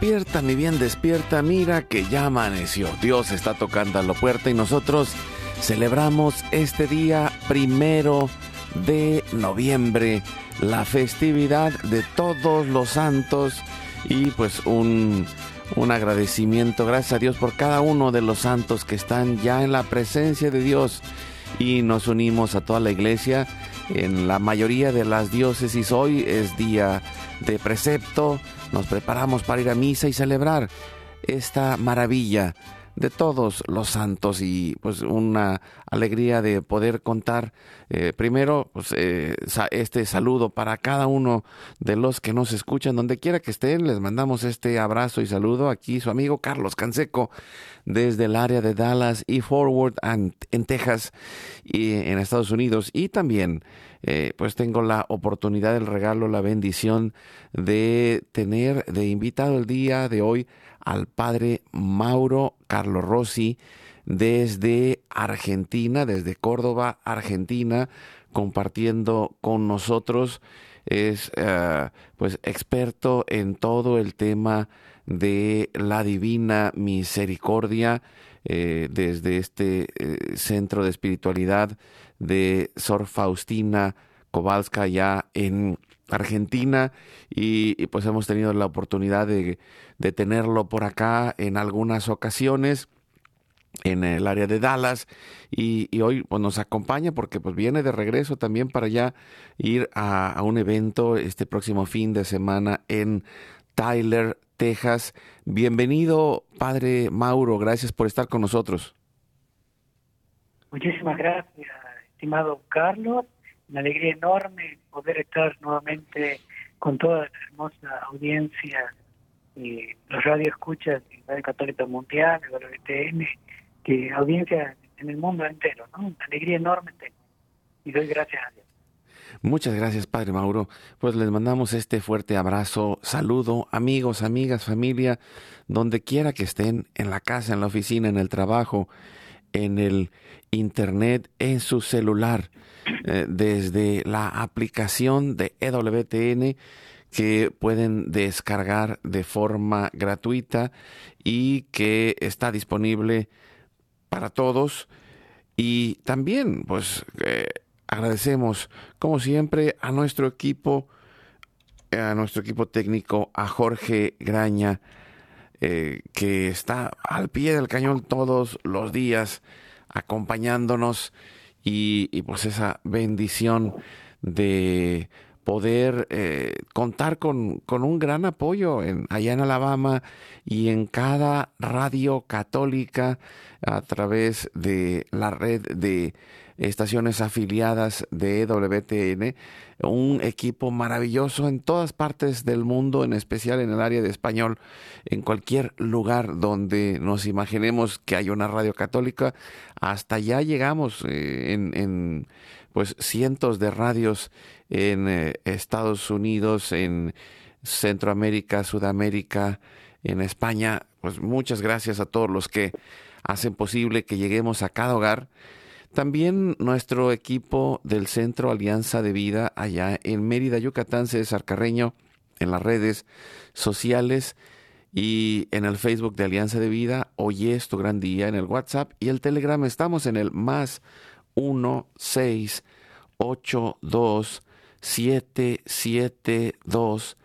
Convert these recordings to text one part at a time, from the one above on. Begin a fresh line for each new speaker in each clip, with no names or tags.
Despierta, mi bien, despierta, mira que ya amaneció. Dios está tocando a la puerta y nosotros celebramos este día primero de noviembre, la festividad de todos los santos y pues un, un agradecimiento, gracias a Dios por cada uno de los santos que están ya en la presencia de Dios y nos unimos a toda la iglesia en la mayoría de las diócesis. Hoy es día de precepto, nos preparamos para ir a misa y celebrar esta maravilla de todos los santos y pues una alegría de poder contar eh, primero pues, eh, este saludo para cada uno de los que nos escuchan donde quiera que estén les mandamos este abrazo y saludo aquí su amigo Carlos Canseco desde el área de Dallas y Forward en Texas y en Estados Unidos y también eh, pues tengo la oportunidad el regalo la bendición de tener de invitado el día de hoy al padre Mauro Carlos Rossi desde Argentina, desde Córdoba, Argentina, compartiendo con nosotros. Es eh, pues experto en todo el tema de la divina misericordia eh, desde este eh, centro de espiritualidad de Sor Faustina Kowalska ya en Argentina y, pues hemos tenido la oportunidad de, tenerlo por acá en algunas ocasiones en el área de Dallas y, hoy pues, nos acompaña porque pues viene de regreso también para ya ir a un evento este próximo fin de semana en Tyler, Texas. Bienvenido, padre Mauro, gracias por estar con nosotros. Muchísimas gracias, estimado Carlos, una alegría enorme poder estar nuevamente
con toda la hermosa audiencia y los radioescuchas de Radio Católica Mundial, de la que audiencia en el mundo entero, ¿no? Una alegría enorme tengo y doy gracias a Dios.
Muchas gracias, Padre Mauro. Pues les mandamos este fuerte abrazo, saludo, amigos, amigas, familia, donde quiera que estén, en la casa, en la oficina, en el trabajo, en el internet, en su celular, eh, desde la aplicación de EWTN que pueden descargar de forma gratuita y que está disponible para todos. Y también, pues, eh, agradecemos, como siempre, a nuestro equipo, a nuestro equipo técnico, a Jorge Graña, eh, que está al pie del cañón todos los días acompañándonos y, pues esa bendición de poder eh, contar con, con, un gran apoyo en, allá en Alabama y en cada radio católica a través de la red de estaciones afiliadas de WTN, un equipo maravilloso en todas partes del mundo, en especial en el área de español, en cualquier lugar donde nos imaginemos que hay una radio católica, hasta ya llegamos eh, en, pues cientos de radios en eh, Estados Unidos, en Centroamérica, Sudamérica, en España. Pues muchas gracias a todos los que hacen posible que lleguemos a cada hogar también nuestro equipo del Centro Alianza de Vida allá en Mérida, Yucatán, César Carreño, en las redes sociales y en el Facebook de Alianza de Vida. Hoy es tu gran día en el WhatsApp y el Telegram. Estamos en el más 1682 772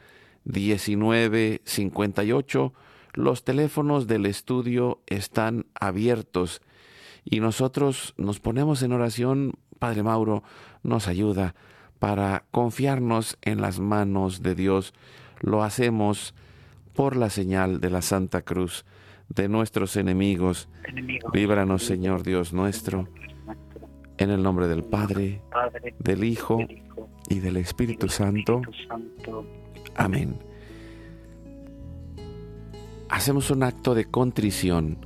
ocho Los teléfonos del estudio están abiertos. Y nosotros nos ponemos en oración, Padre Mauro nos ayuda para confiarnos en las manos de Dios. Lo hacemos por la señal de la Santa Cruz de nuestros enemigos. Líbranos, Señor Dios nuestro, en el nombre del Padre, del Hijo y del Espíritu Santo. Amén. Hacemos un acto de contrición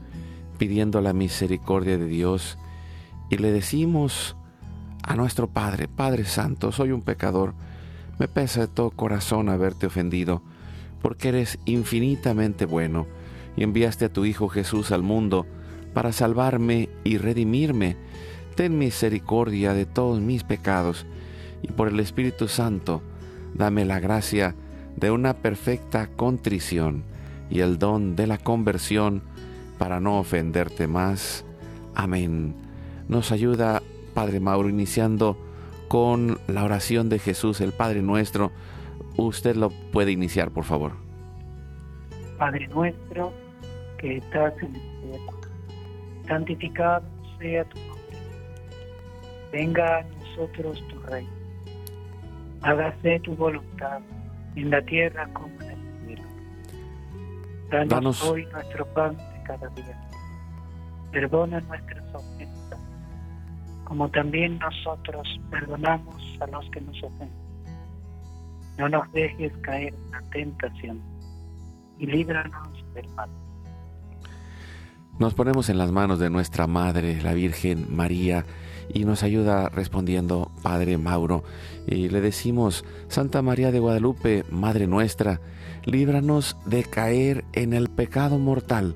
pidiendo la misericordia de Dios y le decimos a nuestro Padre, Padre Santo, soy un pecador, me pesa de todo corazón haberte ofendido, porque eres infinitamente bueno y enviaste a tu Hijo Jesús al mundo para salvarme y redimirme. Ten misericordia de todos mis pecados y por el Espíritu Santo, dame la gracia de una perfecta contrición y el don de la conversión para no ofenderte más. Amén. Nos ayuda Padre Mauro iniciando con la oración de Jesús, el Padre nuestro. Usted lo puede iniciar, por favor. Padre nuestro que estás en el cielo, santificado
sea tu nombre. Venga a nosotros tu reino. Hágase tu voluntad en la tierra como en el cielo. Danos, hoy nuestro pan cada día. Perdona nuestras ofensas, como también nosotros perdonamos a los que nos ofenden. No nos dejes caer en la tentación y líbranos del mal.
Nos ponemos en las manos de nuestra Madre, la Virgen María, y nos ayuda respondiendo Padre Mauro. Y le decimos, Santa María de Guadalupe, Madre nuestra, líbranos de caer en el pecado mortal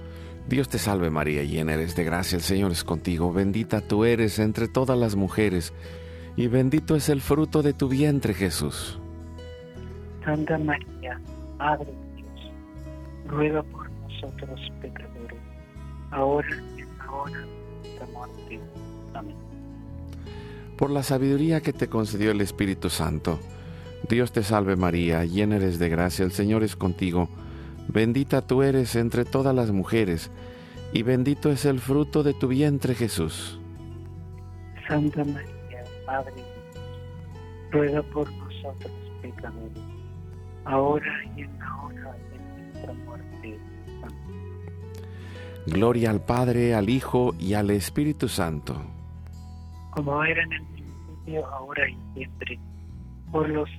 Dios te salve María, llena eres de gracia, el Señor es contigo, bendita tú eres entre todas las mujeres, y bendito es el fruto de tu vientre Jesús.
Santa María, Madre de Dios, ruega por nosotros pecadores, ahora y en la hora de muerte.
Amén. Por la sabiduría que te concedió el Espíritu Santo, Dios te salve María, llena eres de gracia, el Señor es contigo, Bendita tú eres entre todas las mujeres, y bendito es el fruto de tu vientre Jesús.
Santa María, Madre, ruega por nosotros pecadores, ahora y en la hora de nuestra muerte. Amén.
Gloria al Padre, al Hijo y al Espíritu Santo.
Como era en el principio, ahora y siempre, por los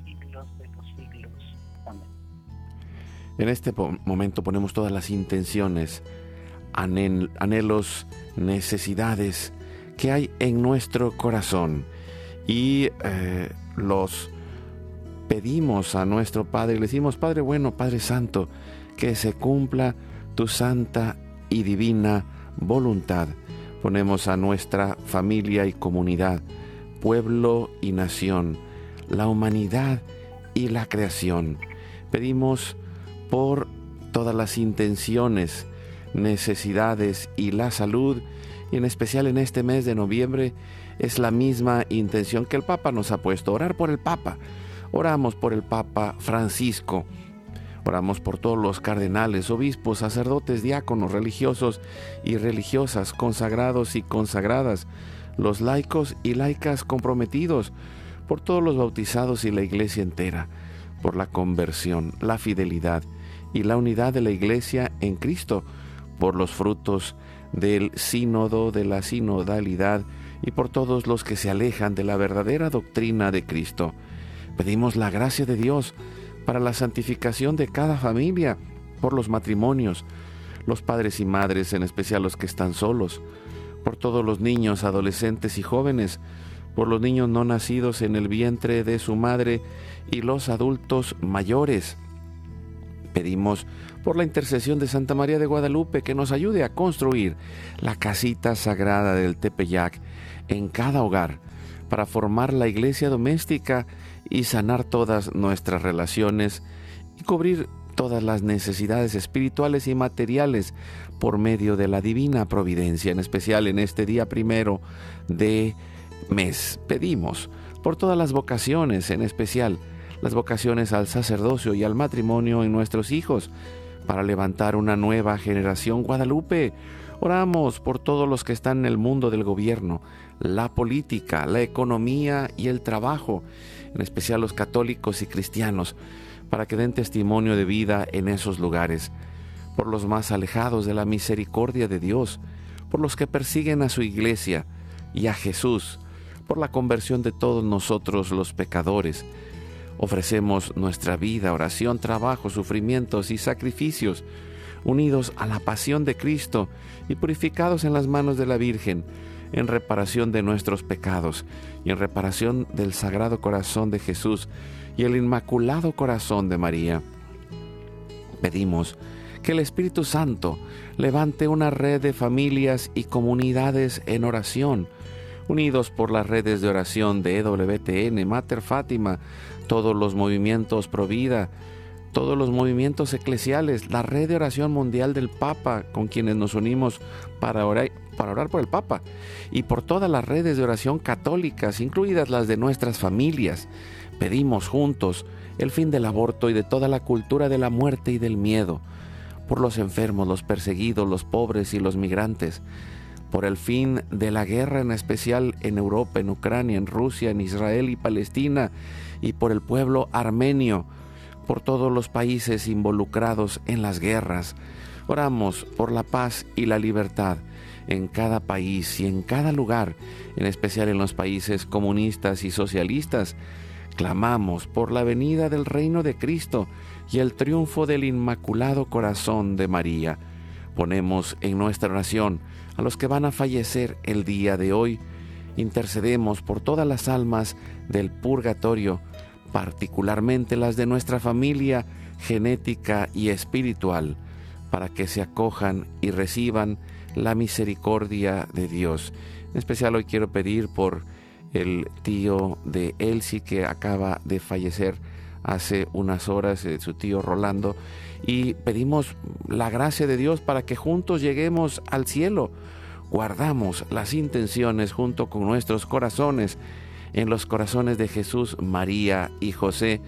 En este momento ponemos todas las intenciones, anhelos, necesidades que hay en nuestro corazón y eh, los pedimos a nuestro Padre, le decimos, Padre bueno, Padre Santo, que se cumpla tu santa y divina voluntad. Ponemos a nuestra familia y comunidad, pueblo y nación, la humanidad y la creación. Pedimos por todas las intenciones, necesidades y la salud, y en especial en este mes de noviembre, es la misma intención que el Papa nos ha puesto, orar por el Papa. Oramos por el Papa Francisco, oramos por todos los cardenales, obispos, sacerdotes, diáconos, religiosos y religiosas, consagrados y consagradas, los laicos y laicas comprometidos, por todos los bautizados y la iglesia entera, por la conversión, la fidelidad, y la unidad de la Iglesia en Cristo por los frutos del sínodo, de la sinodalidad y por todos los que se alejan de la verdadera doctrina de Cristo. Pedimos la gracia de Dios para la santificación de cada familia, por los matrimonios, los padres y madres, en especial los que están solos, por todos los niños, adolescentes y jóvenes, por los niños no nacidos en el vientre de su madre y los adultos mayores, pedimos por la intercesión de Santa María de Guadalupe que nos ayude a construir la casita sagrada del Tepeyac en cada hogar para formar la iglesia doméstica y sanar todas nuestras relaciones y cubrir todas las necesidades espirituales y materiales por medio de la divina providencia, en especial en este día primero de mes. Pedimos por todas las vocaciones, en especial las vocaciones al sacerdocio y al matrimonio en nuestros hijos, para levantar una nueva generación Guadalupe. Oramos por todos los que están en el mundo del gobierno, la política, la economía y el trabajo, en especial los católicos y cristianos, para que den testimonio de vida en esos lugares, por los más alejados de la misericordia de Dios, por los que persiguen a su iglesia y a Jesús, por la conversión de todos nosotros los pecadores, Ofrecemos nuestra vida, oración, trabajo, sufrimientos y sacrificios, unidos a la pasión de Cristo y purificados en las manos de la Virgen, en reparación de nuestros pecados y en reparación del Sagrado Corazón de Jesús y el Inmaculado Corazón de María. Pedimos que el Espíritu Santo levante una red de familias y comunidades en oración, unidos por las redes de oración de EWTN, Mater Fátima, todos los movimientos Provida, todos los movimientos eclesiales, la red de oración mundial del Papa, con quienes nos unimos para orar, para orar por el Papa, y por todas las redes de oración católicas, incluidas las de nuestras familias. Pedimos juntos el fin del aborto y de toda la cultura de la muerte y del miedo, por los enfermos, los perseguidos, los pobres y los migrantes, por el fin de la guerra en especial en Europa, en Ucrania, en Rusia, en Israel y Palestina, y por el pueblo armenio, por todos los países involucrados en las guerras. Oramos por la paz y la libertad en cada país y en cada lugar, en especial en los países comunistas y socialistas. Clamamos por la venida del reino de Cristo y el triunfo del Inmaculado Corazón de María. Ponemos en nuestra oración a los que van a fallecer el día de hoy. Intercedemos por todas las almas del purgatorio particularmente las de nuestra familia genética y espiritual, para que se acojan y reciban la misericordia de Dios. En especial hoy quiero pedir por el tío de Elsie que acaba de fallecer hace unas horas, eh, su tío Rolando, y pedimos la gracia de Dios para que juntos lleguemos al cielo. Guardamos las intenciones junto con nuestros corazones en los corazones de Jesús, María y José,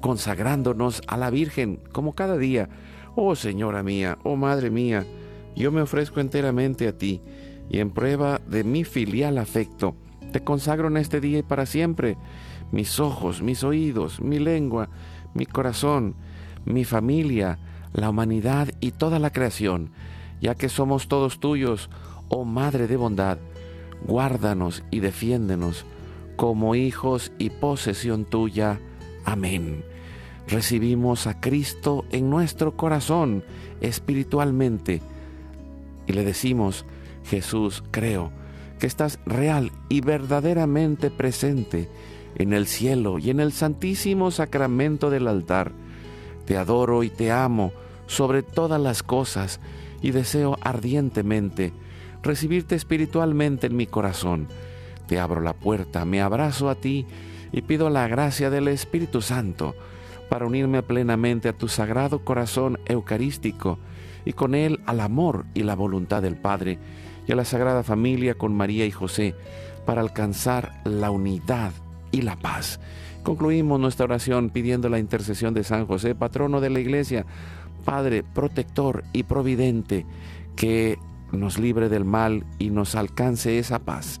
consagrándonos a la Virgen como cada día. Oh Señora mía, oh Madre mía, yo me ofrezco enteramente a ti y en prueba de mi filial afecto, te consagro en este día y para siempre mis ojos, mis oídos, mi lengua, mi corazón, mi familia, la humanidad y toda la creación, ya que somos todos tuyos, oh Madre de bondad, guárdanos y defiéndenos como hijos y posesión tuya. Amén. Recibimos a Cristo en nuestro corazón espiritualmente y le decimos, Jesús, creo que estás real y verdaderamente presente en el cielo y en el santísimo sacramento del altar. Te adoro y te amo sobre todas las cosas y deseo ardientemente recibirte espiritualmente en mi corazón te abro la puerta, me abrazo a ti y pido la gracia del Espíritu Santo para unirme plenamente a tu sagrado corazón eucarístico y con él al amor y la voluntad del Padre y a la Sagrada Familia con María y José para alcanzar la unidad y la paz. Concluimos nuestra oración pidiendo la intercesión de San José, patrono de la Iglesia, Padre protector y providente, que nos libre del mal y nos alcance esa paz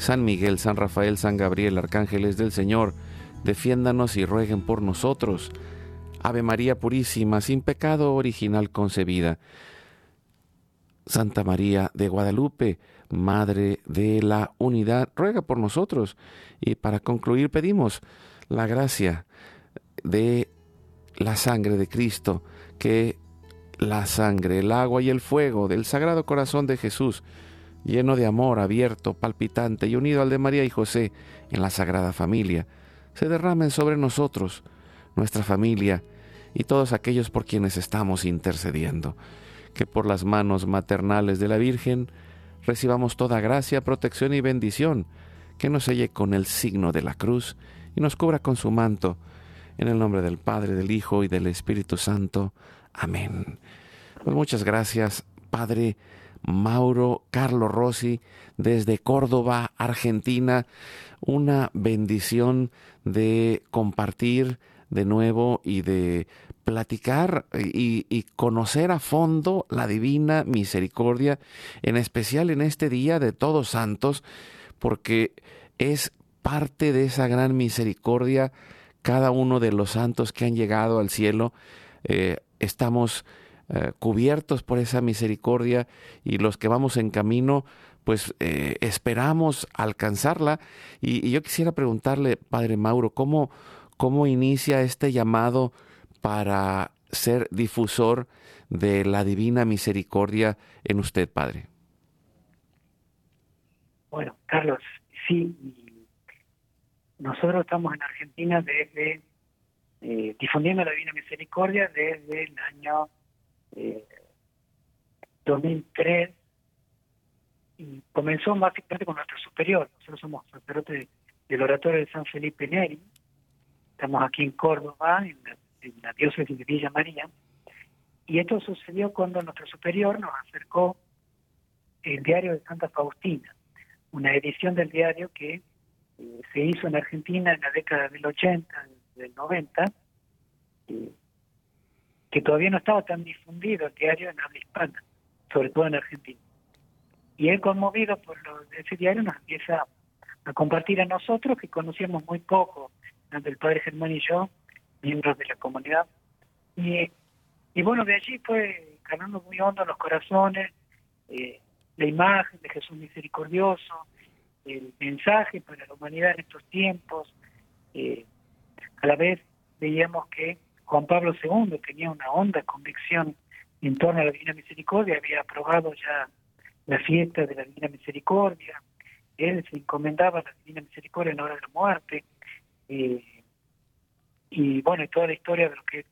San Miguel, San Rafael, San Gabriel, arcángeles del Señor, defiéndanos y rueguen por nosotros. Ave María Purísima, sin pecado original concebida. Santa María de Guadalupe, Madre de la Unidad, ruega por nosotros. Y para concluir pedimos la gracia de la sangre de Cristo, que la sangre, el agua y el fuego del Sagrado Corazón de Jesús, lleno de amor, abierto, palpitante y unido al de María y José en la Sagrada Familia, se derramen sobre nosotros, nuestra familia y todos aquellos por quienes estamos intercediendo. Que por las manos maternales de la Virgen recibamos toda gracia, protección y bendición, que nos selle con el signo de la cruz y nos cubra con su manto. En el nombre del Padre, del Hijo y del Espíritu Santo. Amén. Pues muchas gracias, Padre Mauro Carlos Rossi desde Córdoba, Argentina. Una bendición de compartir de nuevo y de platicar y, conocer a fondo la divina misericordia, en especial en este día de todos santos, porque es parte de esa gran misericordia cada uno de los santos que han llegado al cielo. Eh, estamos eh, cubiertos por esa misericordia y los que vamos en camino, pues eh, esperamos alcanzarla. Y, yo quisiera preguntarle, Padre Mauro, ¿cómo, cómo inicia este llamado para ser difusor de la divina misericordia en usted, Padre?
Bueno, Carlos, sí, nosotros estamos en Argentina desde eh, difundiendo la Divina Misericordia desde el año 2003 eh, y comenzó básicamente con nuestro superior. Nosotros somos sacerdotes del Oratorio de San Felipe Neri. Estamos aquí en Córdoba, en la, diócesis de Villa María. Y esto sucedió cuando nuestro superior nos acercó el diario de Santa Faustina, una edición del diario que eh, se hizo en Argentina en la década del 80, del 90, y eh, que todavía no estaba tan difundido el diario en habla hispana, sobre todo en Argentina. Y él, conmovido por ese diario, nos empieza a compartir a nosotros, que conocíamos muy poco, tanto el padre Germán y yo, miembros de la comunidad. Y, y bueno, de allí fue ganando muy hondo los corazones, eh, la imagen de Jesús misericordioso, el mensaje para la humanidad en estos tiempos. Eh, a la vez veíamos que Juan Pablo II tenía una honda convicción en torno a la Divina Misericordia, había aprobado ya la fiesta de la Divina Misericordia, él se encomendaba a la Divina Misericordia en hora de la muerte, eh, y bueno, toda la historia de lo que es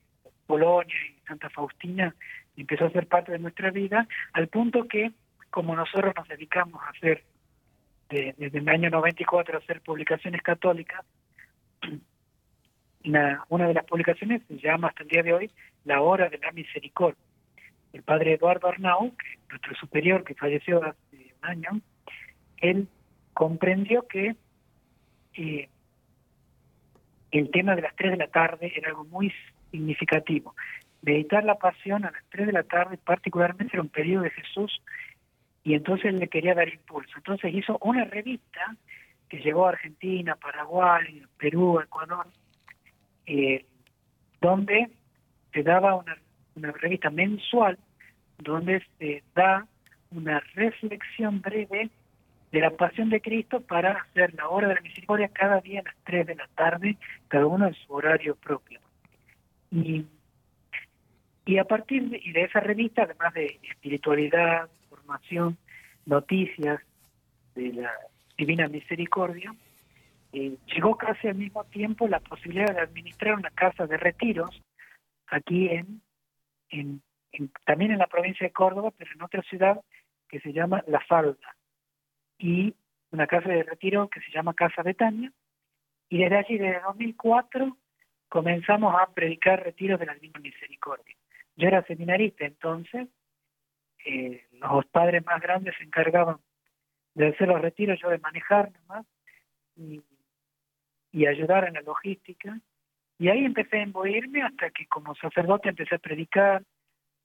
Polonia y Santa Faustina empezó a ser parte de nuestra vida, al punto que como nosotros nos dedicamos a hacer desde el año 94 a hacer publicaciones católicas, una, de las publicaciones se llama hasta el día de hoy La Hora de la Misericordia. El padre Eduardo Arnau, nuestro superior que falleció hace un año, él comprendió que eh, el tema de las 3 de la tarde era algo muy significativo. Meditar la pasión a las 3 de la tarde particularmente era un pedido de Jesús y entonces le quería dar impulso. Entonces hizo una revista que llegó a Argentina, Paraguay, Perú, Ecuador, eh, donde se daba una, revista mensual donde se da una reflexión breve de la pasión de Cristo para hacer la hora de la misericordia cada día a las 3 de la tarde, cada uno en su horario propio. Y, y a partir de, de esa revista, además de espiritualidad, formación, noticias de la Divina Misericordia, eh, llegó casi al mismo tiempo la posibilidad de administrar una casa de retiros aquí en, también en la provincia de Córdoba, pero en otra ciudad que se llama La Falda, y una casa de retiro que se llama Casa Betania, y desde allí, desde 2004, comenzamos a predicar retiros de la misma misericordia. Yo era seminarista entonces, eh, los padres más grandes se encargaban de hacer los retiros, yo de manejar nomás, y y ayudar en la logística. Y ahí empecé a imbuirme hasta que como sacerdote empecé a predicar,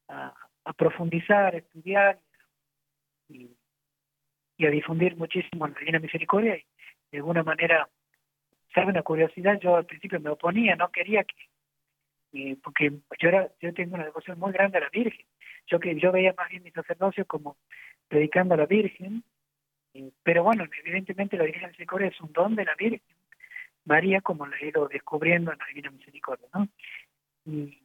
a, profundizar, a estudiar y, a difundir muchísimo la Divina Misericordia. Y de alguna manera, sabe una curiosidad, yo al principio me oponía, no quería que, porque yo, era, yo tengo una devoción muy grande a la Virgen. Yo, que, yo veía más bien mi sacerdocio como predicando a la Virgen, eh, pero bueno, evidentemente la Divina Misericordia es un don de la Virgen María, como lo he ido descubriendo en la Divina Misericordia, ¿no? Y,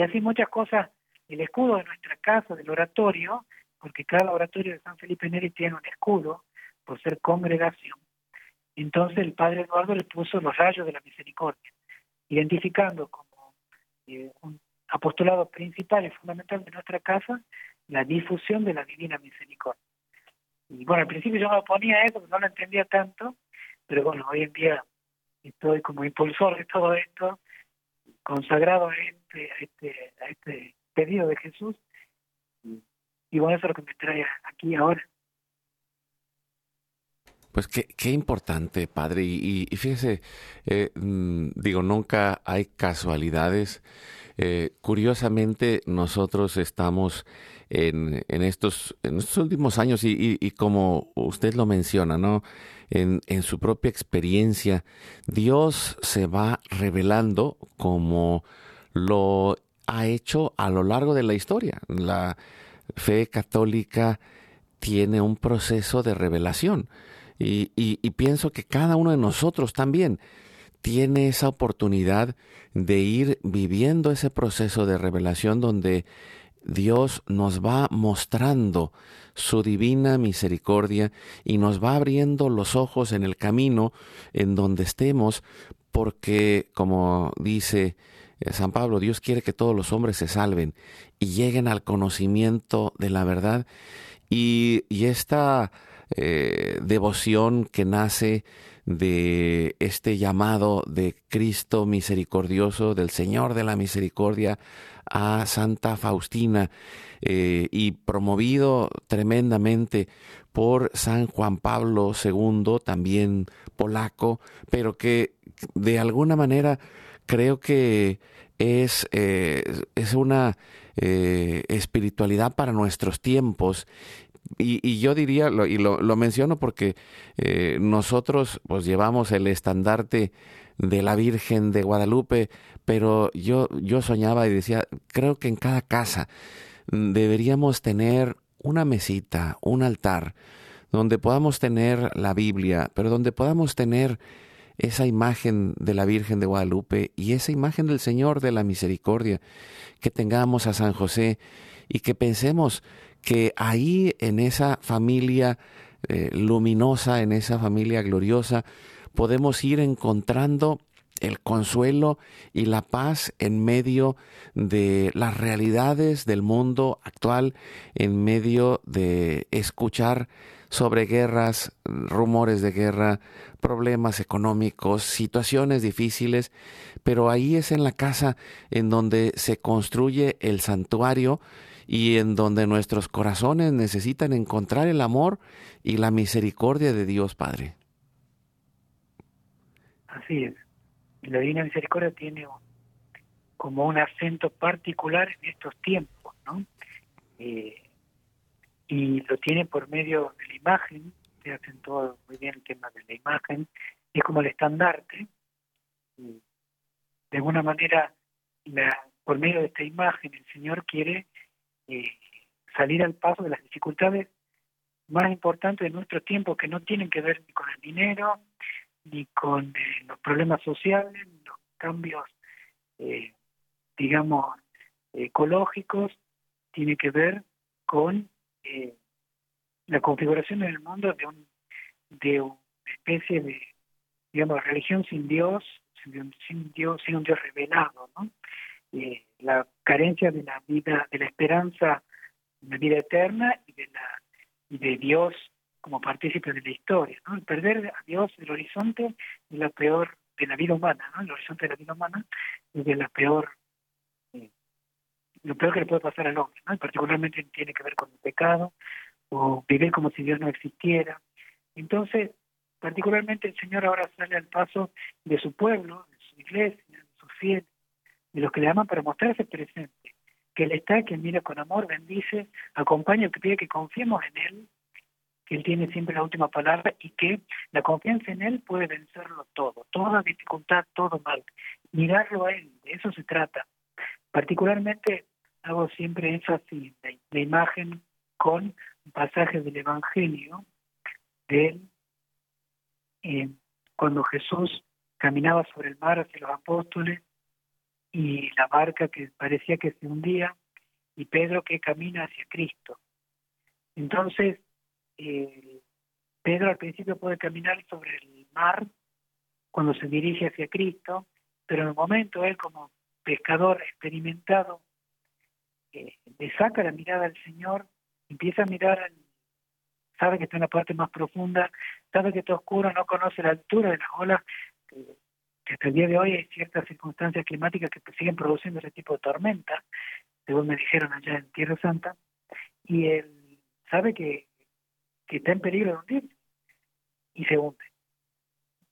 así muchas cosas, el escudo de nuestra casa, del oratorio, porque cada oratorio de San Felipe Neri tiene un escudo, por ser congregación, entonces el padre Eduardo le puso los rayos de la misericordia, identificando como eh, un apostolado principal y fundamental de nuestra casa la difusión de la divina misericordia. Y bueno, al principio yo me oponía a eso, no lo entendía tanto, pero bueno, hoy en día estoy como impulsor de todo esto, consagrado este, este, a este, pedido de Jesús. Y bueno, eso es lo que me trae aquí ahora.
Pues qué, qué, importante, padre. Y, fíjese, eh, mm, digo, nunca hay casualidades. Eh, curiosamente, nosotros estamos en, en, estos, últimos años y, como usted lo menciona, ¿no? En, su propia experiencia, Dios se va revelando como lo ha hecho a lo largo de la historia. La fe católica tiene un proceso de revelación y pienso que cada uno de nosotros también tiene esa oportunidad de ir viviendo ese proceso de revelación donde Dios nos va mostrando su divina misericordia y nos va abriendo los ojos en el camino en donde estemos, porque como dice eh, San Pablo, Dios quiere que todos los hombres se salven y lleguen al conocimiento de la verdad. Y, y esta eh, devoción que nace de este llamado de Cristo misericordioso, del Señor de la Misericordia a Santa Faustina eh, y promovido tremendamente por San Juan Pablo II, también polaco, pero que de alguna manera creo que es, eh, es una espiritualidad para nuestros tiempos y, yo diría, y lo, menciono porque eh, nosotros pues llevamos el estandarte de la Virgen de Guadalupe, pero yo, yo soñaba y decía, creo que en cada casa deberíamos tener una mesita, un altar, donde podamos tener la Biblia, pero donde podamos tener esa imagen de la Virgen de Guadalupe y esa imagen del Señor de la Misericordia, que tengamos a San José y que pensemos que ahí en esa familia eh, luminosa, en esa familia gloriosa, podemos ir encontrando el consuelo y la paz en medio de las realidades del mundo actual, en medio de escuchar sobre guerras, rumores de guerra, problemas económicos, situaciones difíciles, pero ahí es en la casa en donde se construye el santuario y en donde nuestros corazones necesitan encontrar el amor y la misericordia de Dios Padre.
Así es. La Divina Misericordia tiene como un acento particular en estos tiempos, ¿no? Eh, y lo tiene por medio de la imagen, usted hacen todo muy bien el tema de la imagen, es como el estandarte. De alguna manera, por medio de esta imagen, el Señor quiere eh, salir al paso de las dificultades más importantes de nuestro tiempo que no tienen que ver ni con el dinero, ni con eh, los problemas sociales, los cambios, eh, digamos, ecológicos, tiene que ver con la configuración en el mundo de, un, de una especie de, digamos, religión sin Dios, sin, sin Dios, sin un Dios revelado, ¿no? Eh, la carencia de la vida, de la esperanza de la vida eterna y de, de Dios como partícipe de la historia. ¿no? El perder a Dios el horizonte es la peor de la vida humana, ¿no? el horizonte de la vida humana es de la peor eh, lo peor que le puede pasar al hombre, ¿no? particularmente tiene que ver con el pecado o vivir como si Dios no existiera. Entonces, particularmente el Señor ahora sale al paso de su pueblo, de su iglesia, de sus fieles, los que le aman para mostrarse presente, que Él está, que mira con amor, bendice, acompaña, que pide que confiemos en Él, que Él tiene siempre la última palabra y que la confianza en Él puede vencerlo todo, toda dificultad, todo mal. Mirarlo a Él, de eso se trata. Particularmente hago siempre énfasis la imagen con pasajes del Evangelio de eh, cuando Jesús caminaba sobre el mar hacia los apóstoles y la barca que parecía que se hundía y Pedro que camina hacia Cristo. Entonces, eh, Pedro al principio puede caminar sobre el mar cuando se dirige hacia Cristo, pero en el momento él como pescador experimentado eh, le saca la mirada al Señor, empieza a mirar, sabe que está en la parte más profunda, sabe que está oscuro, no conoce la altura de las olas, que hasta el día de hoy hay ciertas circunstancias climáticas que siguen produciendo ese tipo de tormenta, según me dijeron allá en Tierra Santa, y él sabe que, está en peligro de hundir... y se hunde.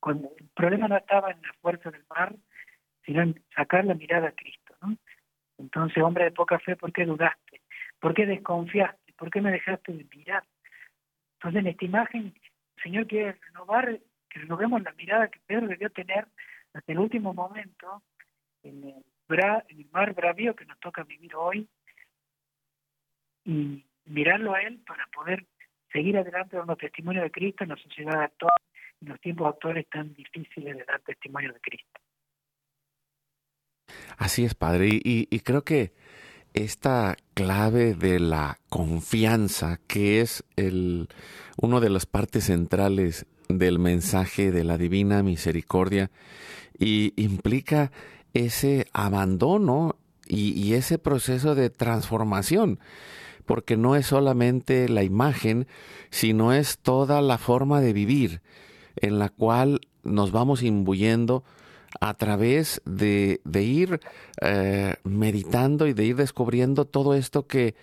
el problema no estaba en la fuerza del mar, sino en sacar la mirada a Cristo. ¿no? Entonces, hombre de poca fe, ¿por qué dudaste? ¿Por qué desconfiaste? ¿Por qué me dejaste de mirar? Entonces, en esta imagen, el Señor quiere renovar, que renovemos la mirada que Pedro debió tener hasta el último momento, en el, mar bravío que nos toca vivir hoy, y mirarlo a él para poder seguir adelante dando testimonio de Cristo en la sociedad actual, en los tiempos actuales tan difíciles de dar testimonio de Cristo. Así es, Padre, y, creo que esta clave de la confianza, que
es el, una de las partes centrales del mensaje de la divina misericordia y implica ese abandono y, ese proceso de transformación, porque no es solamente la imagen, sino es toda la forma de vivir en la cual nos vamos imbuyendo a través de, ir eh, meditando y de ir descubriendo todo esto que,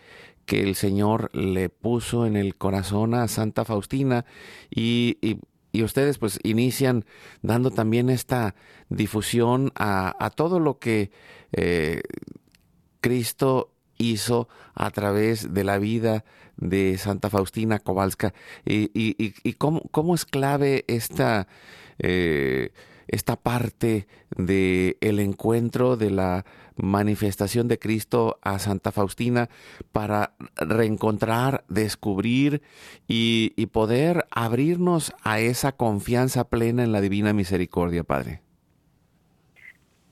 el Señor le puso en el corazón a Santa Faustina y, y ustedes pues inician dando también esta difusión a, todo lo que eh, Cristo hizo a través de la vida de Santa Faustina Kowalska y, cómo, es clave esta... Eh, esta parte de el encuentro de la manifestación de Cristo a Santa Faustina para reencontrar, descubrir y, poder abrirnos a esa confianza plena en la divina misericordia, Padre?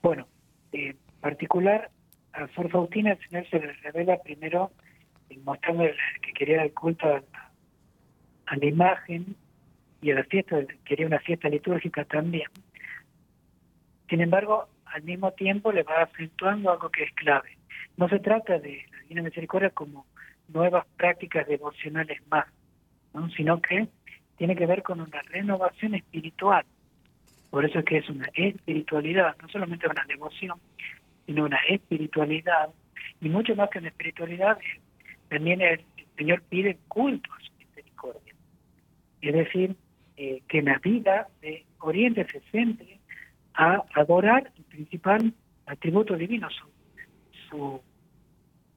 Bueno, en particular a Santa Faustina el Señor se le revela primero mostrando que quería el culto a la imagen y a la fiesta, quería una fiesta litúrgica también. Sin embargo, al mismo tiempo le va acentuando algo que es clave. No se trata de la Divina Misericordia como nuevas prácticas devocionales más, ¿no? sino que tiene que ver con una renovación espiritual. Por eso es que es una espiritualidad, no solamente una devoción, sino una espiritualidad. Y mucho más que una espiritualidad, también el, Señor pide culto a su misericordia. Es decir, eh, que en la vida de Oriente se centre a adorar el principal atributo divino, su,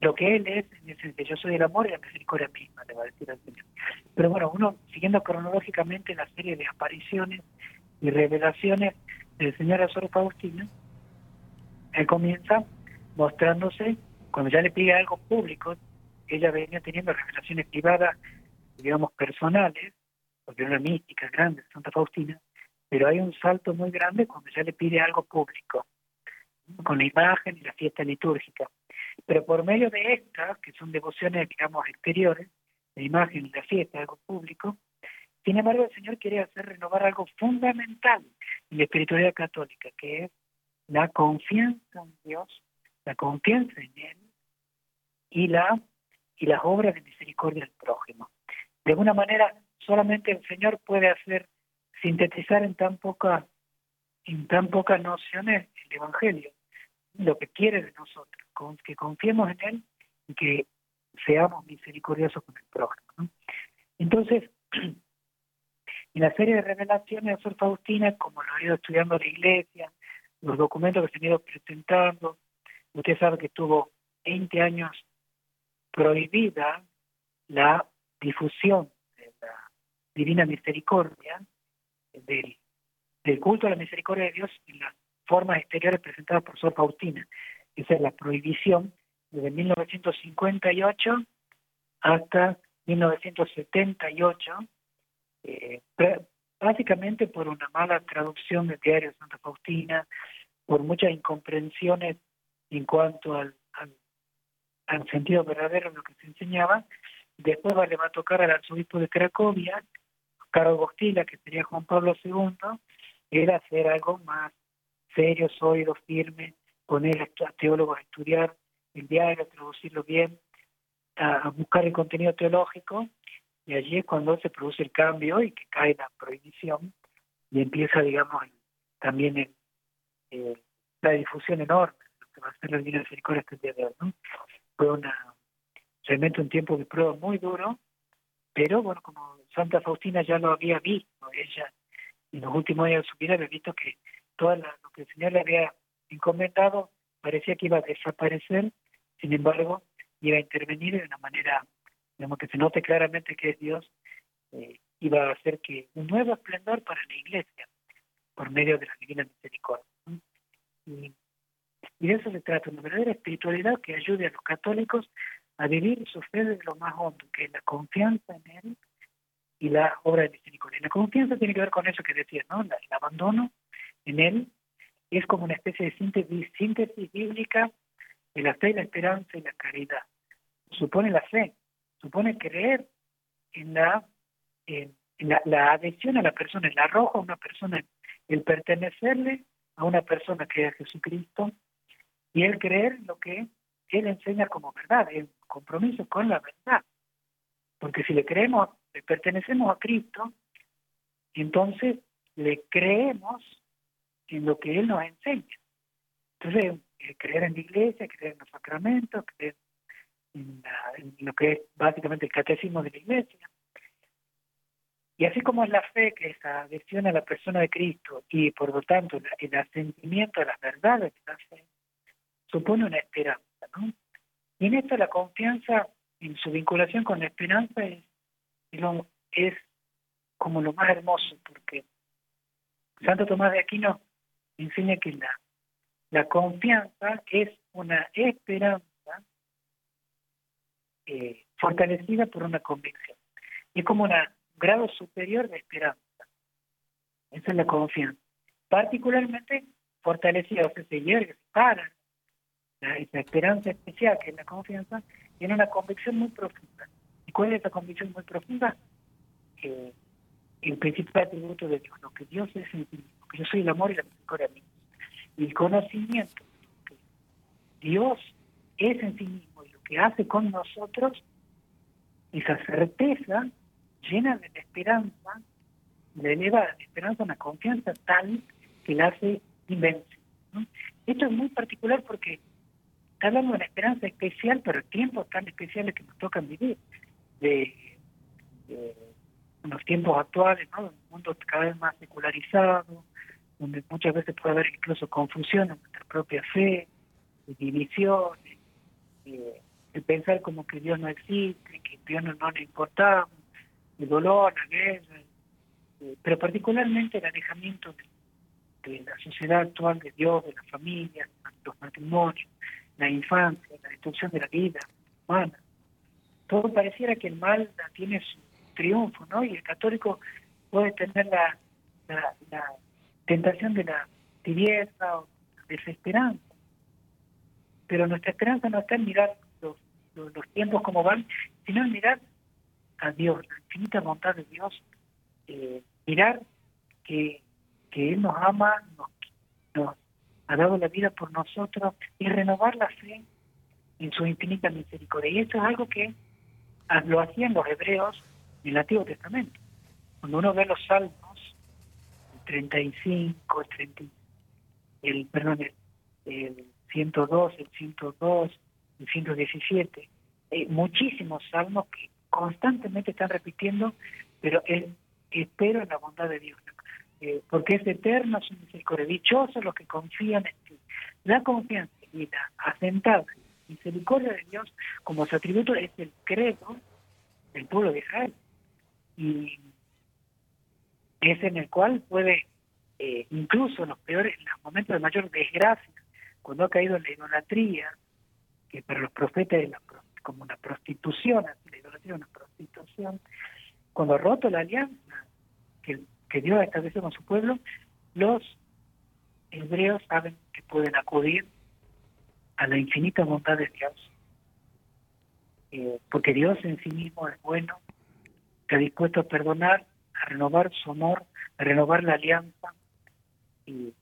lo que él es, en el que yo soy el amor y la misericordia misma, le va a decir al Señor. Pero bueno, uno siguiendo cronológicamente la serie de apariciones y revelaciones del Señor Azor Faustina, él comienza mostrándose, cuando ya le pide algo público, ella venía teniendo revelaciones privadas, digamos, personales, porque era una mística grande, Santa Faustina, pero hay un salto muy grande cuando ya le pide algo público, con la imagen y la fiesta litúrgica. Pero por medio de estas, que son devociones, digamos, exteriores, la imagen y la fiesta, algo público, sin embargo el Señor quiere hacer renovar algo fundamental en la espiritualidad católica, que es la confianza en Dios, la confianza en Él y, la, y las obras de misericordia del prójimo. De alguna manera, solamente el Señor puede hacer sintetizar en tan poca en tan pocas nociones el evangelio lo que quiere de nosotros que confiemos en él y que seamos misericordiosos con el prójimo entonces en la serie de revelaciones de Sor Faustina como lo ha ido estudiando la iglesia los documentos que se han ido presentando usted sabe que estuvo 20 años prohibida la difusión de la divina misericordia del, del culto a la misericordia de Dios ...y las formas exteriores presentadas por Sor Faustina. Esa es la prohibición desde 1958 hasta 1978, eh, básicamente por una mala traducción del diario de Santa Faustina, por muchas incomprensiones en cuanto al, al, al sentido verdadero de lo que se enseñaba. Después le va a tocar al arzobispo de Cracovia, Carlos que sería Juan Pablo II, era hacer algo más serio, sólido, firme, poner a teólogos a estudiar el diario, traducirlo bien, a buscar el contenido teológico, y allí es cuando se produce el cambio y que cae la prohibición y empieza, digamos, también en eh, la difusión enorme lo que va a ser la Divina este día de hoy. Fue una, realmente un tiempo de prueba muy duro, pero bueno, como Santa Faustina ya lo había visto, ella en los últimos años de su vida había visto que todo lo que el Señor le había encomendado parecía que iba a desaparecer, sin embargo, iba a intervenir de una manera, digamos, que se note claramente que es Dios, eh, iba a hacer que un nuevo esplendor para la iglesia, por medio de la divina misericordia. Y, y de eso se trata, una verdadera espiritualidad que ayude a los católicos a vivir su fe de lo más hondo, que es la confianza en Él, y la obra de misericordia. La confianza tiene que ver con eso que decía, ¿no? el abandono en él es como una especie de síntesis, síntesis bíblica de la fe, la esperanza y la caridad. Supone la fe, supone creer en la, en, la, adhesión a la persona, el arrojo a una persona, el pertenecerle a una persona que es Jesucristo y el creer lo que Él enseña como verdad, el compromiso con la verdad. Porque si le creemos pertenecemos a Cristo, entonces le creemos en lo que Él nos enseña. Entonces, creer en la iglesia, creer en los sacramentos, creer en, lo que es básicamente el catecismo de la iglesia. Y así como es la fe, que es la adhesión a la persona de Cristo y por lo tanto el asentimiento a las verdades de supone una esperanza. ¿no? Y en esto la confianza en su vinculación con la esperanza es es como lo más hermoso, porque Santo Tomás de Aquino enseña que la, confianza es una esperanza eh, fortalecida por una convicción. Es como un grado superior de esperanza. Esa es la confianza. Particularmente fortalecida, o sea, se hierve, para esa esperanza especial que es la confianza, tiene una convicción muy profunda. ¿Cuál es la convicción muy profunda? el principal atributo de Dios, lo que Dios es en sí mismo, que yo soy el amor y la misericordia misma. El conocimiento, que Dios es en sí mismo y lo que hace con nosotros, esa certeza llena de esperanza, le eleva la esperanza una confianza tal que la hace inmensa. Esto es muy particular porque está hablando de una esperanza especial, pero tiempos tan especiales que nos toca vivir de, los tiempos actuales, ¿no? un mundo cada vez más secularizado, donde muchas veces puede haber incluso confusión en nuestra propia fe, divisiones, eh, el pensar como que Dios no existe, que Dios no, le importamos, el dolor, la guerra, pero particularmente el alejamiento de, la sociedad actual, de Dios, de la familia, los matrimonios, la infancia, la destrucción de la vida humana todo pareciera que el mal tiene su triunfo, ¿no? Y el católico puede tener la, tentación de la tibieza o desesperanza. Pero nuestra esperanza no está en mirar los, tiempos como van, sino en mirar a Dios, la infinita bondad de Dios, eh, mirar que, que Él nos ama, nos ha dado la vida por nosotros y renovar la fe en su infinita misericordia. Y esto es algo que Ah, lo hacían los hebreos en el Antiguo Testamento. Cuando uno ve los salmos, el 35, el, 30, el, perdón, el, 102, el 102, el 117, hay eh, muchísimos salmos que constantemente están repitiendo, pero el, espero en la bondad de Dios, eh, porque es eterno son Dichosos los que confían en ti. La confianza divina, asentada misericordia de Dios como su atributo es el credo del pueblo de Israel. Y es en el cual puede, eh, incluso en los peores, los momentos de mayor desgracia, cuando ha caído la idolatría, que para los profetas es como una prostitución, la idolatría es una prostitución, cuando ha roto la alianza que, que Dios ha establecido con su pueblo, los hebreos saben que pueden acudir a la infinita bondad de Dios. Eh, porque Dios en sí mismo es bueno, está dispuesto a perdonar, a renovar su amor, a renovar la alianza. Y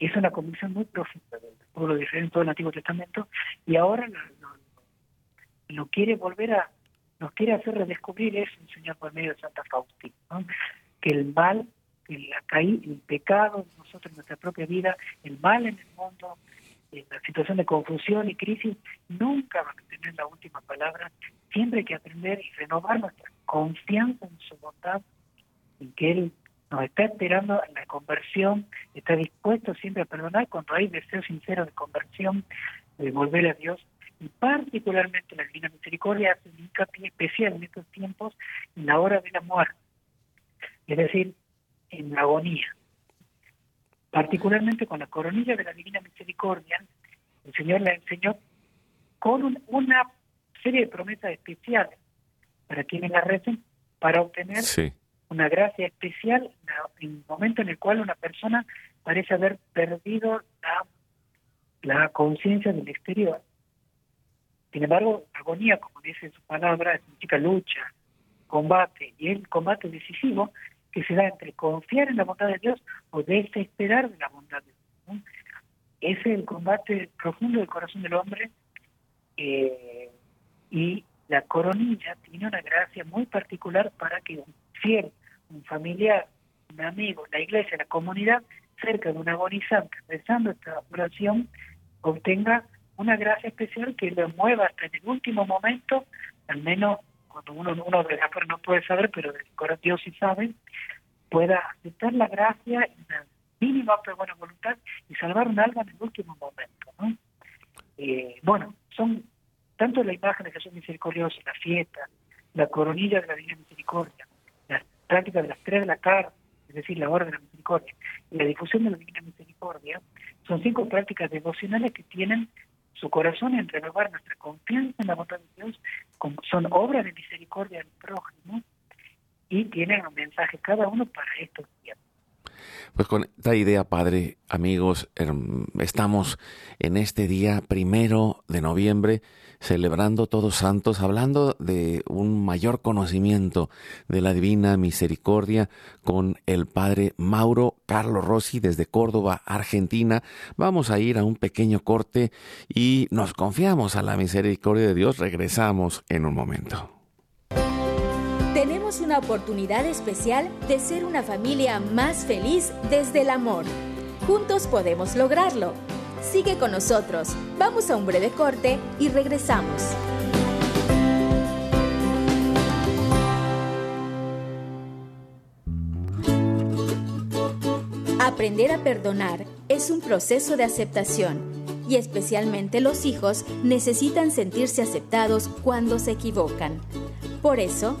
es una convicción muy profunda del pueblo de Israel en todo el Antiguo Testamento y ahora lo, quiere volver a, nos quiere hacer redescubrir eso enseñado por medio de Santa Faustina, que el mal, el, el pecado en nosotros, en nuestra propia vida, el mal en el mundo, en eh, la situación de confusión y crisis, nunca van a tener la última palabra. Siempre hay que aprender y renovar nuestra confianza en su bondad, en que Él nos está esperando en la conversión, está dispuesto siempre a perdonar cuando hay deseo sincero de conversión, de volver a Dios. Y particularmente la Divina Misericordia hace un hincapié especial en estos tiempos, en la hora de la muerte, es decir, en la agonía particularmente con la coronilla de la Divina Misericordia, el Señor la enseñó con una serie de promesas especiales para quienes la recen, para obtener una gracia especial en el momento en el cual una persona parece haber perdido la, la conciencia del exterior. Sin embargo, agonía, como dice su palabra, significa lucha, combate, y el combate decisivo que se da entre confiar en la bondad de Dios o desesperar de la bondad de Dios. Ese es el combate profundo del corazón del hombre eh, y la coronilla tiene una gracia muy particular para que un fiel, un familiar, un amigo, la iglesia, la comunidad, cerca de un agonizante, rezando esta oración, obtenga una gracia especial que lo mueva hasta en el último momento, al menos cuando uno, uno de no puede saber, pero corazón Dios sí sabe, pueda aceptar la gracia y la mínima buena voluntad y salvar un alma en el último momento. Eh, bueno, son tanto la imagen de Jesús misericordioso, la fiesta, la coronilla de la Divina Misericordia, la práctica de las tres de la tarde, es decir, la hora de la misericordia, y la difusión de la Divina Misericordia, son cinco prácticas devocionales que tienen su corazón y renovar nuestra confianza en la voluntad de Dios, son obra de misericordia al prójimo y tienen un mensaje cada uno para estos tiempos.
Pues con esta idea, Padre, amigos, em, estamos en este día primero de noviembre celebrando Todos Santos, hablando de un mayor conocimiento de la Divina Misericordia con el Padre Mauro Carlos Rossi desde Córdoba, Argentina. Vamos a ir a un pequeño corte y nos confiamos a la misericordia de Dios. Regresamos en un momento
tenemos una oportunidad especial de ser una familia más feliz desde el amor. Juntos podemos lograrlo. Sigue con nosotros, vamos a un breve corte y regresamos. Aprender a perdonar es un proceso de aceptación y especialmente los hijos necesitan sentirse aceptados cuando se equivocan. Por eso,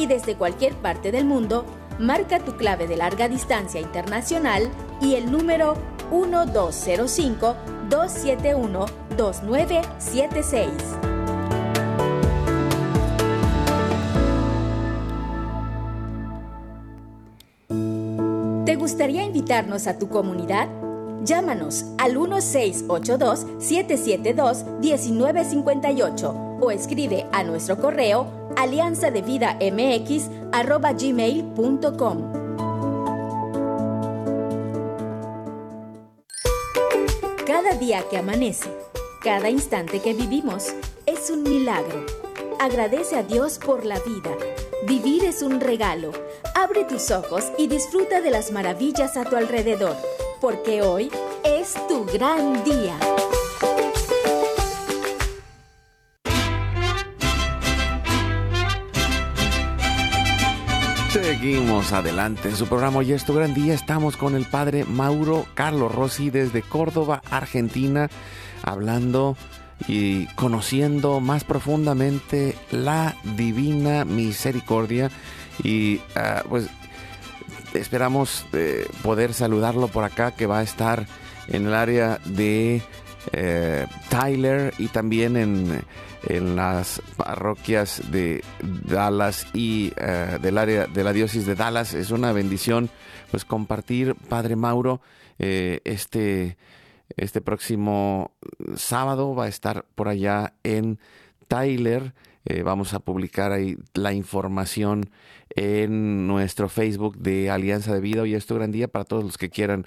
y desde cualquier parte del mundo, marca tu clave de larga distancia internacional y el número 1205-271-2976. ¿Te gustaría invitarnos a tu comunidad? Llámanos al 1682-772-1958 o escribe a nuestro correo alianzadevidamx.gmail.com. Cada día que amanece, cada instante que vivimos, es un milagro. Agradece a Dios por la vida. Vivir es un regalo. Abre tus ojos y disfruta de las maravillas a tu alrededor, porque hoy es tu gran día.
Seguimos adelante en su programa Hoy es tu gran día. Estamos con el padre Mauro Carlos Rossi desde Córdoba, Argentina, hablando y conociendo más profundamente la divina misericordia. Y ah, pues esperamos eh, poder saludarlo por acá, que va a estar en el área de eh, Tyler y también en en las parroquias de Dallas y eh, del área de la diócesis de Dallas. Es una bendición pues compartir, Padre Mauro, eh, este, este próximo sábado va a estar por allá en Tyler. Eh, vamos a publicar ahí la información en nuestro Facebook de Alianza de Vida. Hoy es tu gran día para todos los que quieran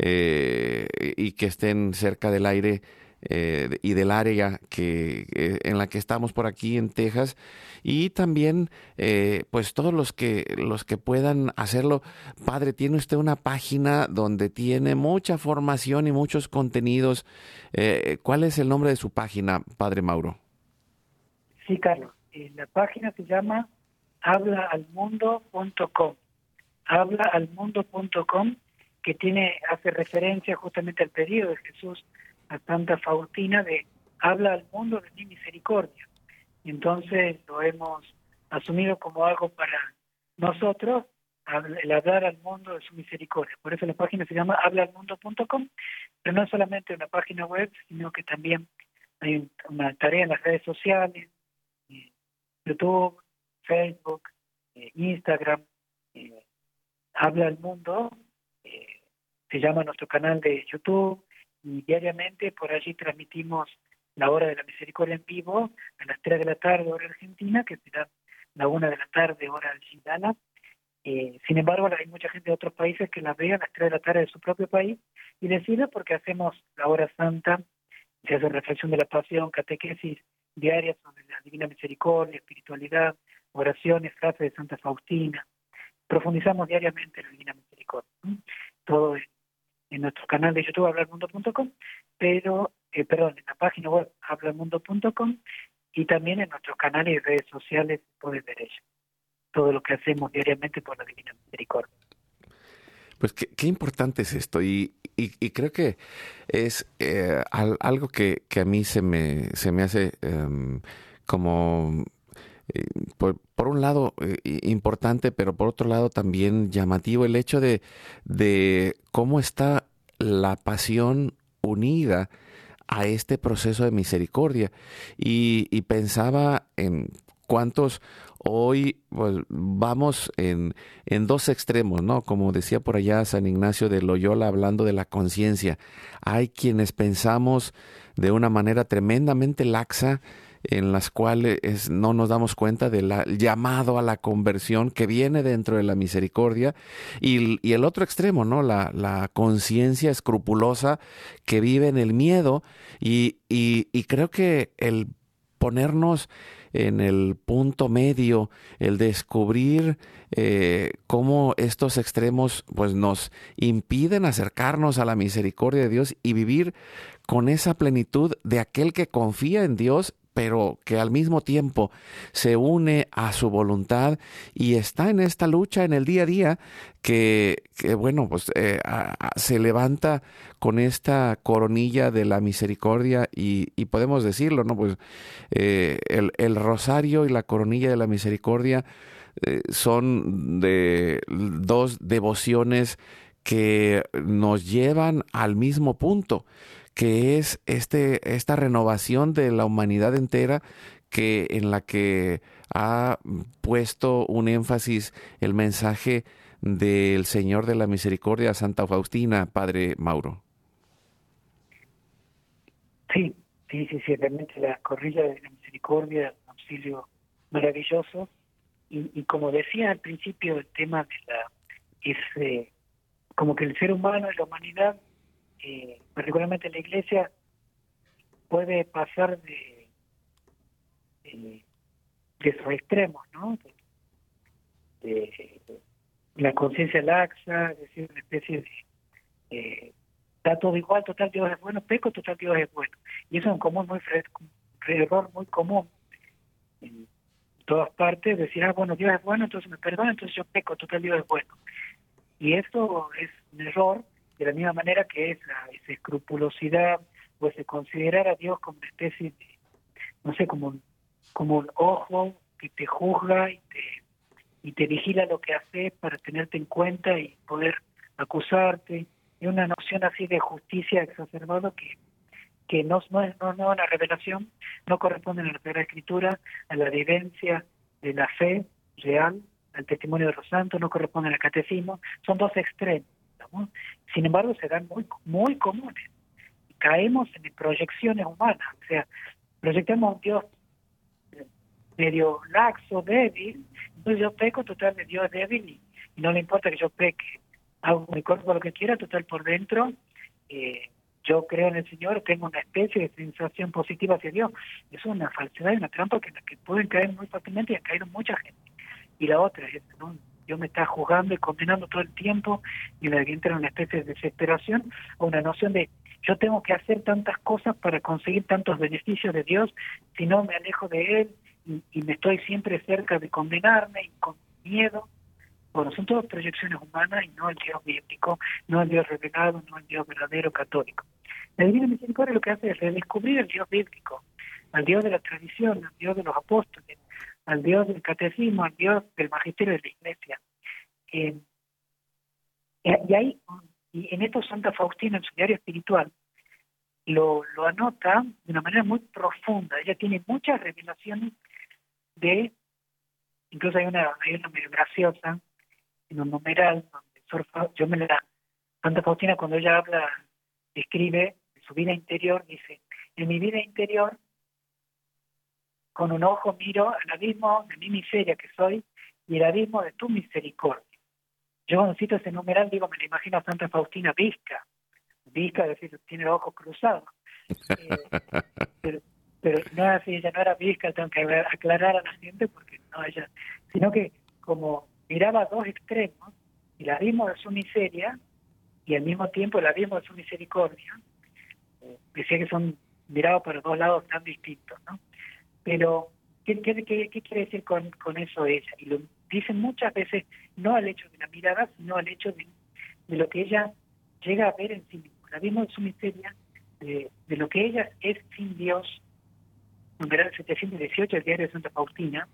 y que estén cerca del aire eh, y del área que, eh, en la que estamos por aquí en Texas y también eh, pues todos los que los que puedan hacerlo padre tiene usted una página donde tiene mucha formación y muchos contenidos ¿cuál es el nombre de su página padre Mauro?
Sí Carlos la página se llama hablaalmundo.com hablaalmundo.com que tiene hace referencia justamente al periodo de Jesús a Santa Faustina de habla al mundo de mi misericordia. Y entonces lo hemos asumido como algo para nosotros, el hablar al mundo de su misericordia. Por eso la página se llama hablaalmundo.com pero no solamente una página web, sino que también hay una tarea en las redes sociales, eh, YouTube, Facebook, eh, Instagram, eh, habla al mundo, se llama nuestro canal de YouTube, y diariamente por allí transmitimos la hora de la misericordia en vivo a las 3 de la tarde hora argentina, que será la 1 de la tarde hora argentina. Eh, sin embargo, hay mucha gente de otros países que la ve a las 3 de la tarde de su propio país y decide porque hacemos la hora santa, se hace reflexión de la pasión, catequesis diaria sobre la divina misericordia, espiritualidad, oraciones, frase de Santa Faustina. Profundizamos diariamente en la divina misericordia. Todo esto en nuestro canal de YouTube hablarmundo.com, pero, eh, perdón, en la página web hablarmundo.com y también en nuestros canales y redes sociales pueden ver derecho. todo lo que hacemos diariamente por la Divina Misericordia.
Pues qué, importante es esto y, creo que es eh, algo que, a mí se me, se me hace em, como eh, por, un lado eh, importante, pero por otro lado también llamativo el hecho de, cómo está la pasión unida a este proceso de misericordia. Y, pensaba en cuántos hoy pues, vamos en, en, dos extremos, ¿no? Como decía por allá San Ignacio de Loyola hablando de la conciencia. Hay quienes pensamos de una manera tremendamente laxa en las cuales no nos damos cuenta del llamado a la conversión que viene dentro de la misericordia y, el otro extremo, ¿no? La, la conciencia escrupulosa que vive en el miedo y, y, creo que el ponernos en el punto medio, el descubrir eh, cómo estos extremos pues nos impiden acercarnos a la misericordia de Dios y vivir con esa plenitud de aquel que confía en Dios, pero que al mismo tiempo se une a su voluntad y está en esta lucha en el día a día que, bueno, pues eh, se levanta con esta coronilla de la misericordia y, podemos decirlo, ¿no? Pues eh, el, rosario y la coronilla de la misericordia eh, son de dos devociones que nos llevan al mismo punto que es este, esta renovación de la humanidad entera que, en la que ha puesto un énfasis el mensaje del Señor de la Misericordia, Santa Faustina, Padre Mauro.
Sí, sí, sí, ciertamente la corrida de la misericordia, un auxilio maravilloso. Y, como decía al principio, el tema de la es eh, como que el ser humano y la humanidad eh, particularmente la iglesia, puede pasar de, de, esos extremos, ¿no? De, la conciencia laxa, decir, una especie de... está todo igual, total Dios es bueno, peco, total Dios es bueno. Y eso es un común muy error muy común en todas partes, decir, ah, bueno, Dios es bueno, entonces me perdona, entonces yo peco, total Dios es bueno. Y eso es un error de la misma manera que esa, escrupulosidad o ese considerar a Dios como una especie de, no sé, como un, como un ojo que te juzga y te, y te vigila lo que haces para tenerte en cuenta y poder acusarte. Y una noción así de justicia exacerbada que, que no, no es no, una revelación, no corresponde a la Sagrada Escritura, a la vivencia de la fe real, al testimonio de los santos, no corresponde al catecismo, son dos extremos sin embargo, se dan muy, muy comunes. Caemos en proyecciones humanas, o sea, proyectamos a un Dios medio laxo, débil, entonces yo peco, total, de Dios débil y, no le importa que yo peque. Hago mi cuerpo lo que quiera, total, por dentro, eh, yo creo en el Señor, tengo una especie de sensación positiva hacia Dios. Es una falsedad y una trampa que, que pueden caer muy fácilmente y ha caído mucha gente. Y la otra es, ¿no? Dios me está juzgando y condenando todo el tiempo y me entra una especie de desesperación o una noción de yo tengo que hacer tantas cosas para conseguir tantos beneficios de Dios, si no me alejo de Él y, me estoy siempre cerca de condenarme y con miedo. Bueno, son todas proyecciones humanas y no el Dios bíblico, no el Dios revelado, no el Dios verdadero católico. La Divina Misericordia lo que hace es redescubrir el Dios bíblico, al Dios de la tradición, al Dios de los apóstoles, al Dios del catecismo, al Dios del magisterio de la Iglesia. Eh, y, hay, y en esto Santa Faustina, en su diario espiritual, lo, lo anota de una manera muy profunda. Ella tiene muchas revelaciones de, incluso hay una, hay graciosa, en un numeral, donde yo me la, Santa Faustina cuando ella habla, escribe su vida interior, dice, en mi vida interior con un ojo miro al abismo de mi miseria que soy y el abismo de tu misericordia. Yo cuando cito ese numeral, digo, me lo imagino a Santa Faustina Vizca. Vizca, es decir, tiene los ojos cruzados. Eh, pero, no así, ella no era Vizca, tengo que aclarar a la gente, porque no ella, sino que como miraba a dos extremos, el abismo de su miseria y al mismo tiempo el abismo de su misericordia, eh, decía que son mirados para dos lados tan distintos, ¿no? Pero, ¿qué, qué, qué, qué quiere decir con, con eso ella? Y lo dicen muchas veces, no al hecho de la mirada, sino al hecho de, de lo que ella llega a ver en sí misma. La vimos en su misteria, de, de, lo que ella es sin Dios. En verano 718, el diario de Santa Faustina,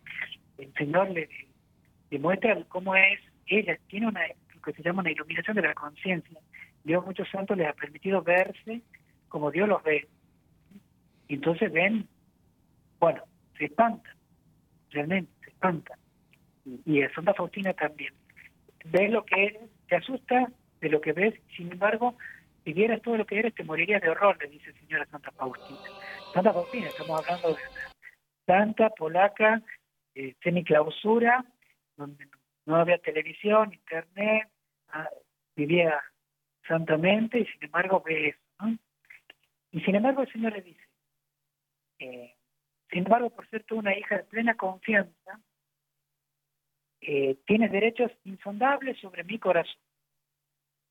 el Señor le demuestra cómo es ella, tiene una, lo que se llama una iluminación de la conciencia. Dios, muchos santos les ha permitido verse como Dios los ve. Entonces ven bueno, se espanta, realmente se espanta, Y, a Santa Faustina también. Ves lo que eres, te asusta de lo que ves, sin embargo, si vieras todo lo que eres, te morirías de horror, le dice el señor a Santa Faustina. Santa Faustina, estamos hablando de santa polaca, eh, semiclausura, donde no había televisión, internet, ah, vivía santamente y sin embargo ve eso. ¿no? Y sin embargo el Señor le dice, eh, sin embargo, por ser tú una hija de plena confianza, eh, tienes derechos insondables sobre mi corazón.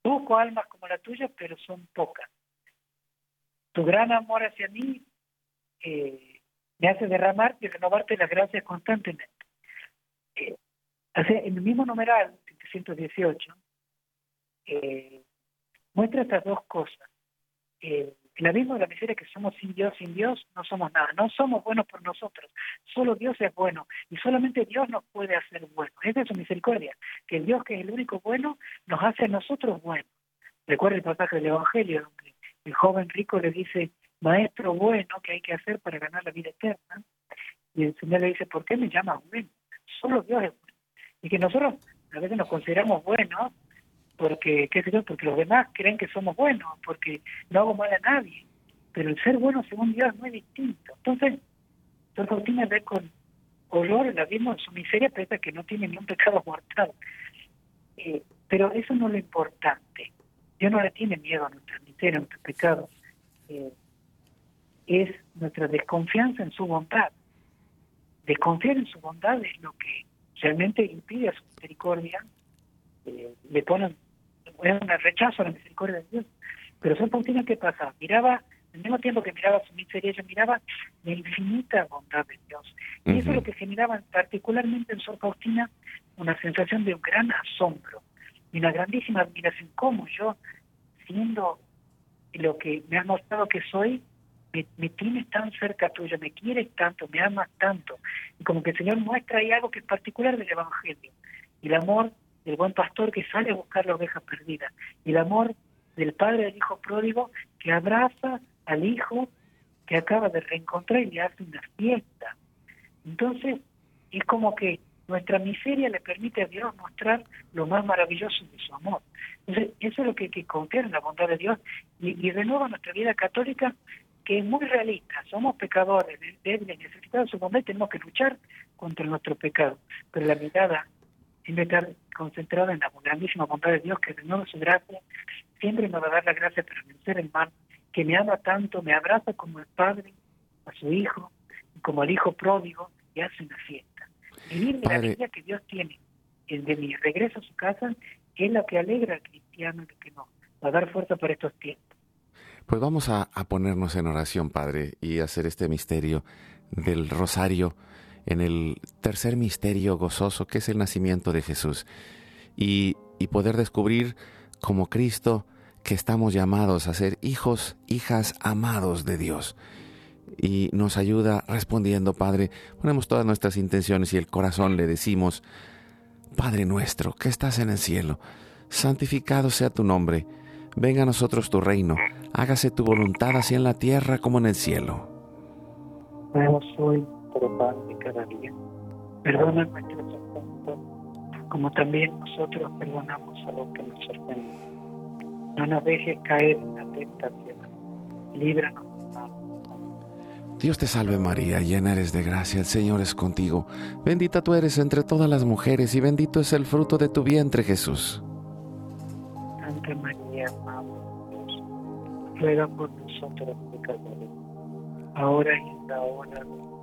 Busco almas como la tuya, pero son pocas. Tu gran amor hacia mí eh, me hace derramarte y renovarte las gracias constantemente. Eh, en el mismo numeral, 718, muestra estas dos cosas la misma la miseria que somos sin Dios, sin Dios no somos nada, no somos buenos por nosotros, solo Dios es bueno y solamente Dios nos puede hacer buenos. Esa es su misericordia, que el Dios que es el único bueno nos hace a nosotros buenos. Recuerda el pasaje del Evangelio donde el joven rico le dice, maestro bueno, ¿qué hay que hacer para ganar la vida eterna? Y el Señor le dice, ¿por qué me llamas bueno? Solo Dios es bueno. Y que nosotros a veces nos consideramos buenos porque, qué sé porque los demás creen que somos buenos, porque no hago mal a nadie. Pero el ser bueno, según Dios, no es distinto. Entonces, tiene que ver con olor el abismo su miseria, es que no tiene ni un pecado mortal. Eh, pero eso no es lo importante. Dios no le tiene miedo a nuestra miseria, a nuestros pecados. Eh, es nuestra desconfianza en su bondad. Desconfiar en su bondad es lo que realmente impide a su misericordia, eh, le ponen era un rechazo a la misericordia de Dios. Pero San Faustina, ¿qué pasaba? Miraba, al mismo tiempo que miraba su miseria, ella miraba la infinita bondad de Dios. Y eso es lo que generaba particularmente en San Faustina una sensación de un gran asombro y una grandísima admiración. ¿Cómo yo, siendo lo que me ha mostrado que soy, me, me, tienes tan cerca tuyo, me quieres tanto, me amas tanto. Y como que el Señor muestra ahí algo que es particular del Evangelio, el amor del buen pastor que sale a buscar las ovejas perdidas, el amor del padre del hijo pródigo que abraza al hijo que acaba de reencontrar y le hace una fiesta. Entonces, es como que nuestra miseria le permite a Dios mostrar lo más maravilloso de su amor. Entonces, eso es lo que hay en la bondad de Dios y, de renueva nuestra vida católica, que es muy realista. Somos pecadores, débiles, necesitados. su tenemos que luchar contra nuestro pecado, pero la mirada siempre estar concentrado en la grandísima bondad de Dios, que renueva su gracia, siempre me va a dar la gracia para vencer el mal, que me ama tanto, me abraza como el padre a su hijo, como el hijo pródigo, y hace una fiesta. Vivir la vida que Dios tiene de mi regreso a su casa es la que alegra al cristiano de que no, va a dar fuerza para estos tiempos.
Pues vamos a, a ponernos en oración, Padre, y hacer este misterio del rosario en el tercer misterio gozoso que es el nacimiento de Jesús y, poder descubrir como Cristo que estamos llamados a ser hijos, hijas amados de Dios. Y nos ayuda respondiendo, Padre, ponemos todas nuestras intenciones y el corazón le decimos, Padre nuestro, que estás en el cielo, santificado sea tu nombre, venga a nosotros tu reino, hágase tu voluntad así en la tierra como en el cielo nuestro pan de cada día. Perdona nuestros ofensas, como también nosotros perdonamos a los que nos ofenden. No nos dejes caer en la tentación. Líbranos Dios te salve María, llena eres de gracia, el Señor es contigo, bendita tú eres entre todas las mujeres y bendito es el fruto de tu vientre Jesús.
Santa María, Madre de Dios, ruega por nosotros pecadores, ahora y en la hora de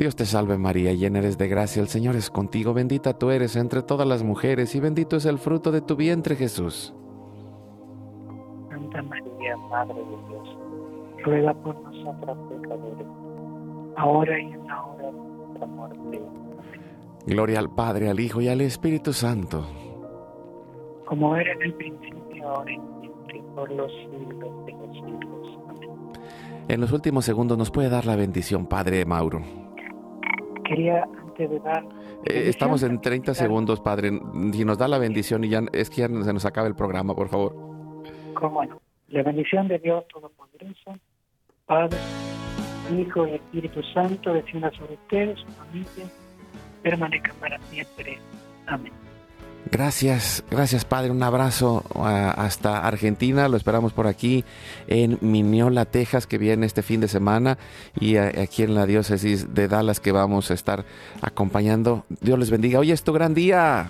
Dios te salve María, llena eres de gracia, el Señor es contigo, bendita tú eres entre todas las mujeres y bendito es el fruto de tu vientre Jesús.
Santa María, Madre de Dios, ruega por nosotros pecadores, ahora y en la hora de nuestra muerte.
Gloria al Padre, al Hijo y al Espíritu Santo.
Como era en el principio, ahora y siempre, por los siglos de los siglos.
En los últimos segundos nos puede dar la bendición, Padre Mauro
quería antes de dar... Eh,
estamos en 30 segundos, padre. Si nos da la bendición y ya es que se nos acaba el programa, por favor.
Como La bendición de Dios Todopoderoso, Padre, Hijo y Espíritu Santo, descienda sobre ustedes, su familia, permanezcan para siempre. Amén.
Gracias, gracias Padre, un abrazo ah, hasta Argentina, lo esperamos por aquí en Miñola, Texas, que viene este fin de semana y eh, aquí en la diócesis de Dallas que vamos a estar acompañando. Dios les bendiga, hoy es tu gran día.